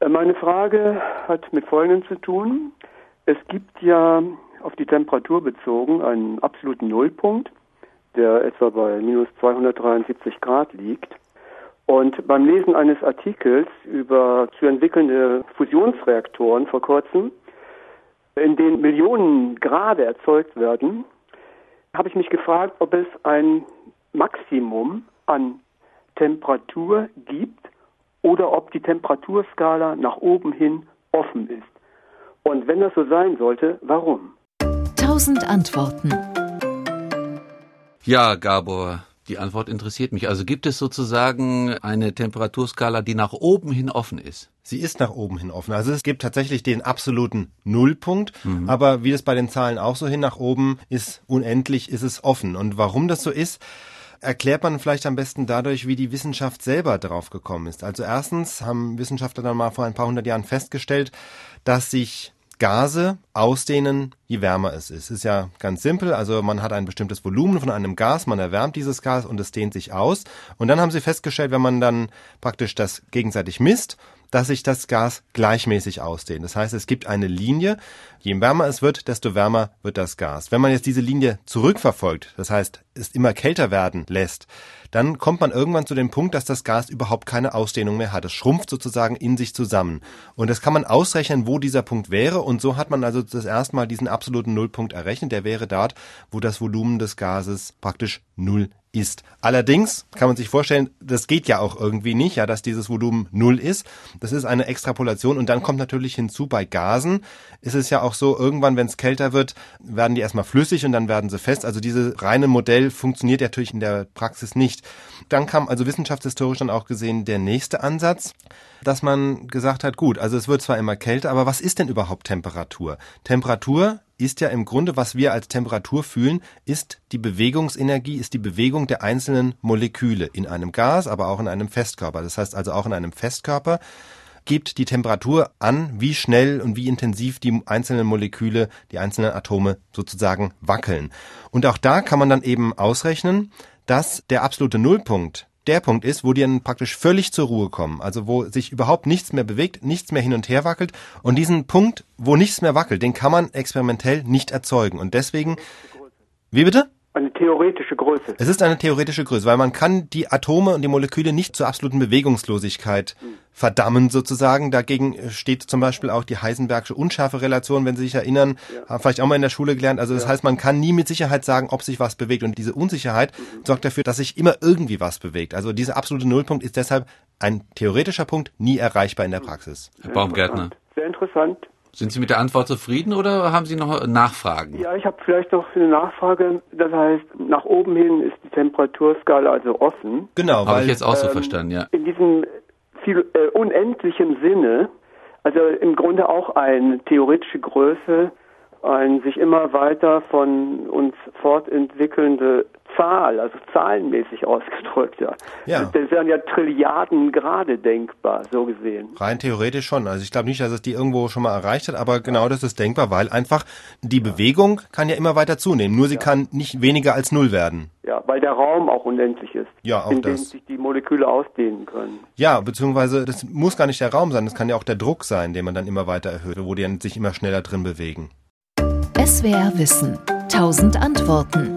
Äh, meine Frage hat mit Folgendem zu tun. Es gibt ja auf die Temperatur bezogen einen absoluten Nullpunkt, der etwa bei minus 273 Grad liegt. Und beim Lesen eines Artikels über zu entwickelnde Fusionsreaktoren vor kurzem, in denen Millionen Grade erzeugt werden, habe ich mich gefragt, ob es ein Maximum an Temperatur gibt oder ob die Temperaturskala nach oben hin offen ist. Und wenn das so sein sollte, warum? Tausend Antworten. Ja, Gabor, die Antwort interessiert mich. Also gibt es sozusagen eine Temperaturskala, die nach oben hin offen ist? Sie ist nach oben hin offen. Also es gibt tatsächlich den absoluten Nullpunkt, mhm. aber wie es bei den Zahlen auch so hin nach oben ist, unendlich ist es offen. Und warum das so ist, erklärt man vielleicht am besten dadurch, wie die Wissenschaft selber drauf gekommen ist. Also erstens haben Wissenschaftler dann mal vor ein paar hundert Jahren festgestellt, dass sich Gase ausdehnen, je wärmer es ist. Ist ja ganz simpel. Also man hat ein bestimmtes Volumen von einem Gas, man erwärmt dieses Gas und es dehnt sich aus. Und dann haben sie festgestellt, wenn man dann praktisch das gegenseitig misst, dass sich das Gas gleichmäßig ausdehnt. Das heißt, es gibt eine Linie. Je wärmer es wird, desto wärmer wird das Gas. Wenn man jetzt diese Linie zurückverfolgt, das heißt, es immer kälter werden lässt, dann kommt man irgendwann zu dem Punkt, dass das Gas überhaupt keine Ausdehnung mehr hat. Es schrumpft sozusagen in sich zusammen. Und das kann man ausrechnen, wo dieser Punkt wäre. Und so hat man also das erste Mal diesen absoluten Nullpunkt errechnet. Der wäre dort, wo das Volumen des Gases praktisch null ist. Allerdings kann man sich vorstellen, das geht ja auch irgendwie nicht, ja, dass dieses Volumen null ist. Das ist eine Extrapolation und dann kommt natürlich hinzu, bei Gasen ist es ja auch so, irgendwann, wenn es kälter wird, werden die erstmal flüssig und dann werden sie fest. Also dieses reine Modell funktioniert natürlich in der Praxis nicht. Dann kam also wissenschaftshistorisch dann auch gesehen der nächste Ansatz, dass man gesagt hat, gut, also es wird zwar immer kälter, aber was ist denn überhaupt Temperatur? Temperatur ist ja im Grunde, was wir als Temperatur fühlen, ist die Bewegungsenergie, ist die Bewegung der einzelnen Moleküle in einem Gas, aber auch in einem Festkörper. Das heißt also auch in einem Festkörper gibt die Temperatur an, wie schnell und wie intensiv die einzelnen Moleküle, die einzelnen Atome sozusagen wackeln. Und auch da kann man dann eben ausrechnen, dass der absolute Nullpunkt der Punkt ist, wo die dann praktisch völlig zur Ruhe kommen. Also wo sich überhaupt nichts mehr bewegt, nichts mehr hin und her wackelt. Und diesen Punkt, wo nichts mehr wackelt, den kann man experimentell nicht erzeugen. Und deswegen, wie bitte? Eine theoretische Größe. Es ist eine theoretische Größe, weil man kann die Atome und die Moleküle nicht zur absoluten Bewegungslosigkeit verdammen sozusagen. Dagegen steht zum Beispiel auch die Heisenbergsche Unschärferelation, wenn Sie sich erinnern, ja. haben vielleicht auch mal in der Schule gelernt. Also das ja. heißt, man kann nie mit Sicherheit sagen, ob sich was bewegt. Und diese Unsicherheit mhm. sorgt dafür, dass sich immer irgendwie was bewegt. Also dieser absolute Nullpunkt ist deshalb ein theoretischer Punkt, nie erreichbar in der Praxis. Herr Baumgärtner. Sehr interessant. Sind Sie mit der Antwort zufrieden oder haben Sie noch Nachfragen? Ja, ich habe vielleicht noch eine Nachfrage. Das heißt, nach oben hin ist die Temperaturskala also offen. Genau. Habe ich jetzt auch so ähm, verstanden, ja. In diesem viel, äh, unendlichen Sinne, also im Grunde auch eine theoretische Größe, ein sich immer weiter von uns fortentwickelnde Zahl, also zahlenmäßig ausgedrückt, ja. ja. Das wären ja Trilliarden gerade denkbar, so gesehen. Rein theoretisch schon. Also ich glaube nicht, dass es die irgendwo schon mal erreicht hat, aber genau das ist denkbar, weil einfach die Bewegung kann ja immer weiter zunehmen. Nur sie ja. kann nicht weniger als null werden. Ja, weil der Raum auch unendlich ist. Ja, auch in das. dem sich die Moleküle ausdehnen können. Ja, beziehungsweise das muss gar nicht der Raum sein, das kann ja auch der Druck sein, den man dann immer weiter erhöht, wo die dann sich immer schneller drin bewegen. SWR Wissen. Tausend Antworten.